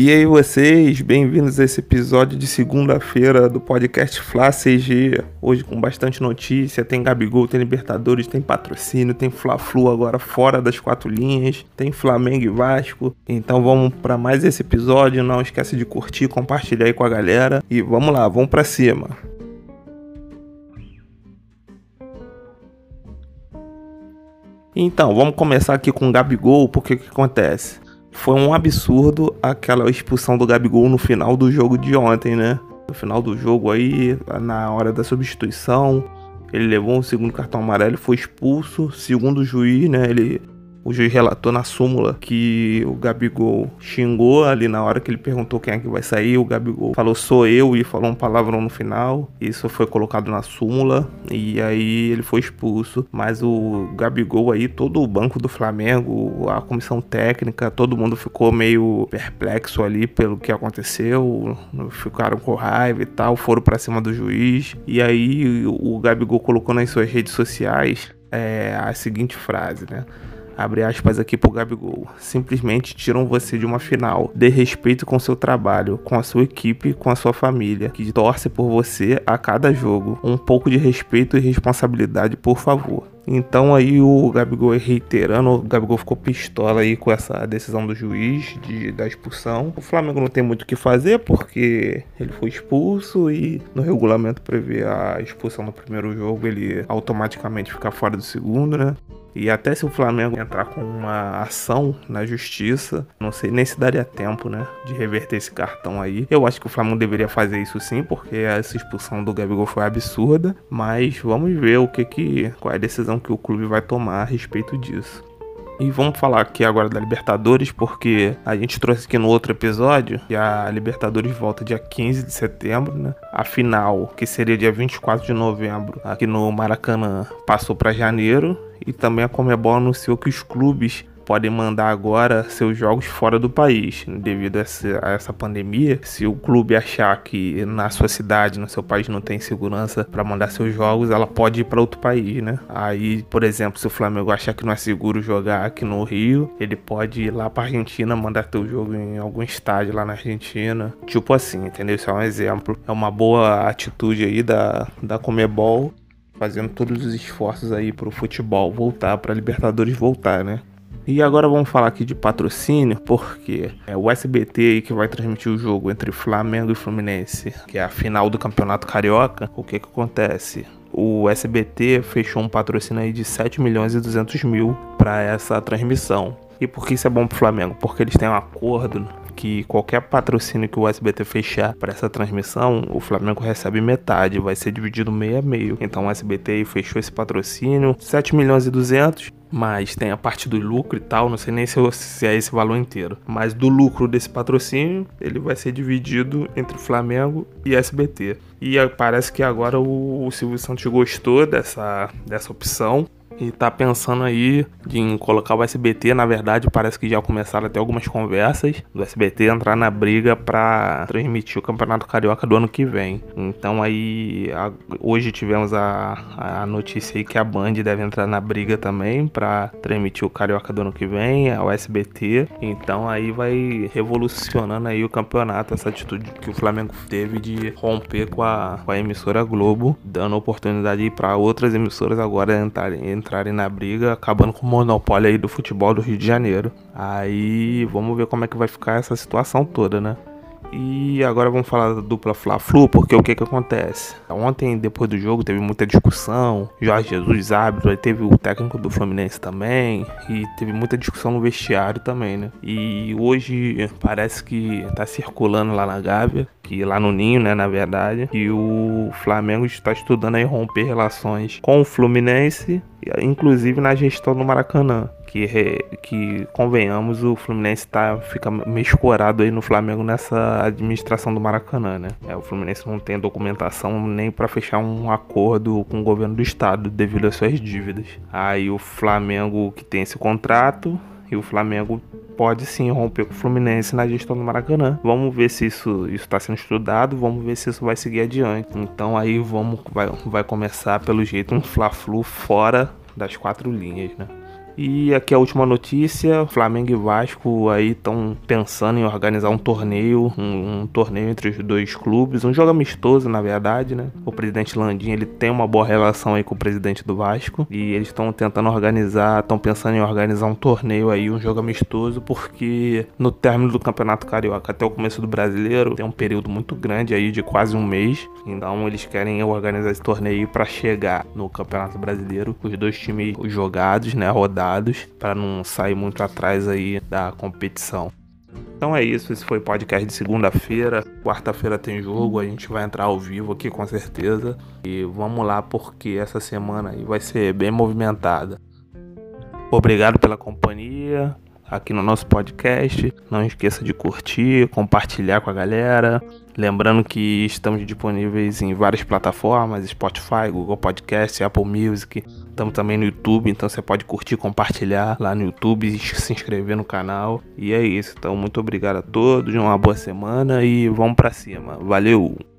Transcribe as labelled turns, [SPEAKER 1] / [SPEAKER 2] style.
[SPEAKER 1] E aí vocês, bem-vindos a esse episódio de segunda-feira do podcast Fla CG. Hoje com bastante notícia, tem Gabigol, tem Libertadores, tem patrocínio, tem Fla-Flu agora fora das quatro linhas, tem Flamengo e Vasco. Então vamos para mais esse episódio, não esquece de curtir, compartilhar aí com a galera e vamos lá, vamos para cima. Então, vamos começar aqui com o Gabigol, porque o que acontece? Foi um absurdo aquela expulsão do Gabigol no final do jogo de ontem, né? No final do jogo aí, na hora da substituição, ele levou um segundo cartão amarelo, foi expulso. Segundo o juiz, né? Ele o juiz relatou na súmula que o Gabigol xingou ali na hora que ele perguntou quem é que vai sair. O Gabigol falou sou eu e falou um palavrão no final. Isso foi colocado na súmula e aí ele foi expulso. Mas o Gabigol aí, todo o banco do Flamengo, a comissão técnica, todo mundo ficou meio perplexo ali pelo que aconteceu. Ficaram com raiva e tal, foram para cima do juiz. E aí o Gabigol colocou nas suas redes sociais é, a seguinte frase, né? Abre aspas aqui pro Gabigol, simplesmente tiram você de uma final. Dê respeito com seu trabalho, com a sua equipe, com a sua família, que torce por você a cada jogo. Um pouco de respeito e responsabilidade, por favor. Então aí o Gabigol reiterando, o Gabigol ficou pistola aí com essa decisão do juiz de, da expulsão. O Flamengo não tem muito o que fazer porque ele foi expulso e no regulamento prevê a expulsão no primeiro jogo, ele automaticamente fica fora do segundo, né? E até se o Flamengo entrar com uma ação na justiça, não sei nem se daria tempo, né, de reverter esse cartão aí. Eu acho que o Flamengo deveria fazer isso sim, porque essa expulsão do Gabigol foi absurda, mas vamos ver o que que qual é a decisão que o clube vai tomar a respeito disso. E vamos falar aqui agora da Libertadores, porque a gente trouxe aqui no outro episódio que a Libertadores volta dia 15 de setembro, né? A final, que seria dia 24 de novembro, aqui no Maracanã, passou para janeiro. E também a Comebol anunciou que os clubes podem mandar agora seus jogos fora do país, devido a essa, a essa pandemia. Se o clube achar que na sua cidade, no seu país não tem segurança para mandar seus jogos, ela pode ir para outro país, né? Aí, por exemplo, se o Flamengo achar que não é seguro jogar aqui no Rio, ele pode ir lá para Argentina mandar teu jogo em algum estádio lá na Argentina. Tipo assim, entendeu? Isso é um exemplo. É uma boa atitude aí da, da Comebol fazendo todos os esforços aí pro futebol voltar, pra Libertadores voltar, né? E agora vamos falar aqui de patrocínio, porque é o SBT que vai transmitir o jogo entre Flamengo e Fluminense, que é a final do Campeonato Carioca. O que que acontece? O SBT fechou um patrocínio aí de 7 milhões e 200 mil para essa transmissão. E por que isso é bom pro Flamengo? Porque eles têm um acordo que qualquer patrocínio que o SBT fechar para essa transmissão, o Flamengo recebe metade, vai ser dividido meio a meio. Então o SBT fechou esse patrocínio, 7 milhões e 200, mas tem a parte do lucro e tal, não sei nem se, é esse valor inteiro. Mas do lucro desse patrocínio, ele vai ser dividido entre Flamengo e SBT. E parece que agora o, o Silvio Santos gostou dessa, dessa opção e tá pensando aí em colocar o SBT. Na verdade, parece que já começaram até algumas conversas do SBT entrar na briga para transmitir o Campeonato Carioca do ano que vem. Então aí a, hoje tivemos a, a notícia aí que a Band deve entrar na briga também para transmitir o Carioca do ano que vem, é o SBT. Então aí vai revolucionando aí o campeonato essa atitude que o Flamengo teve de romper com a, com a emissora Globo, dando oportunidade para outras emissoras agora entrarem entrarem na briga, acabando com o monopólio aí do futebol do Rio de Janeiro. Aí vamos ver como é que vai ficar essa situação toda, né? E agora vamos falar da dupla Fla-Flu, porque o que que acontece? Ontem, depois do jogo, teve muita discussão. Jorge Jesus árbitro, aí teve o técnico do Fluminense também. E teve muita discussão no vestiário também, né? E hoje parece que tá circulando lá na Gávea, que lá no Ninho, né, na verdade, que o Flamengo está estudando aí romper relações com o Fluminense, inclusive na gestão do Maracanã que, que convenhamos, o Fluminense tá, fica meio escorado aí no Flamengo nessa administração do Maracanã, né? É, o Fluminense não tem documentação nem para fechar um acordo com o governo do estado devido às suas dívidas. Aí o Flamengo que tem esse contrato e o Flamengo pode sim romper com o Fluminense na gestão do Maracanã. Vamos ver se isso está sendo estudado, vamos ver se isso vai seguir adiante. Então aí vamos vai, vai começar pelo jeito um Fla-Flu fora das quatro linhas, né? E aqui a última notícia: Flamengo e Vasco aí estão pensando em organizar um torneio, um, um, torneio entre os dois clubes, um jogo amistoso, na verdade, né? O presidente Landim ele tem uma boa relação aí com o presidente do Vasco e eles estão tentando organizar, estão pensando em organizar um torneio aí, um jogo amistoso, porque no término do Campeonato Carioca até o começo do Brasileiro tem um período muito grande aí de quase um mês, então eles querem organizar esse torneio para chegar no Campeonato Brasileiro os dois times jogados, né, rodados, para não sair muito atrás aí da competição. Então é isso, esse foi o podcast de segunda-feira. Quarta-feira tem jogo, a gente vai entrar ao vivo aqui com certeza. E vamos lá porque essa semana aí vai ser bem movimentada. Obrigado pela companhia aqui no nosso podcast. Não esqueça de curtir, compartilhar com a galera. Lembrando que estamos disponíveis em várias plataformas: Spotify, Google Podcast, Apple Music. Estamos também no YouTube, então você pode curtir, compartilhar lá no YouTube, se inscrever no canal. E é isso. Então, muito obrigado a todos, uma boa semana e vamos para cima. Valeu!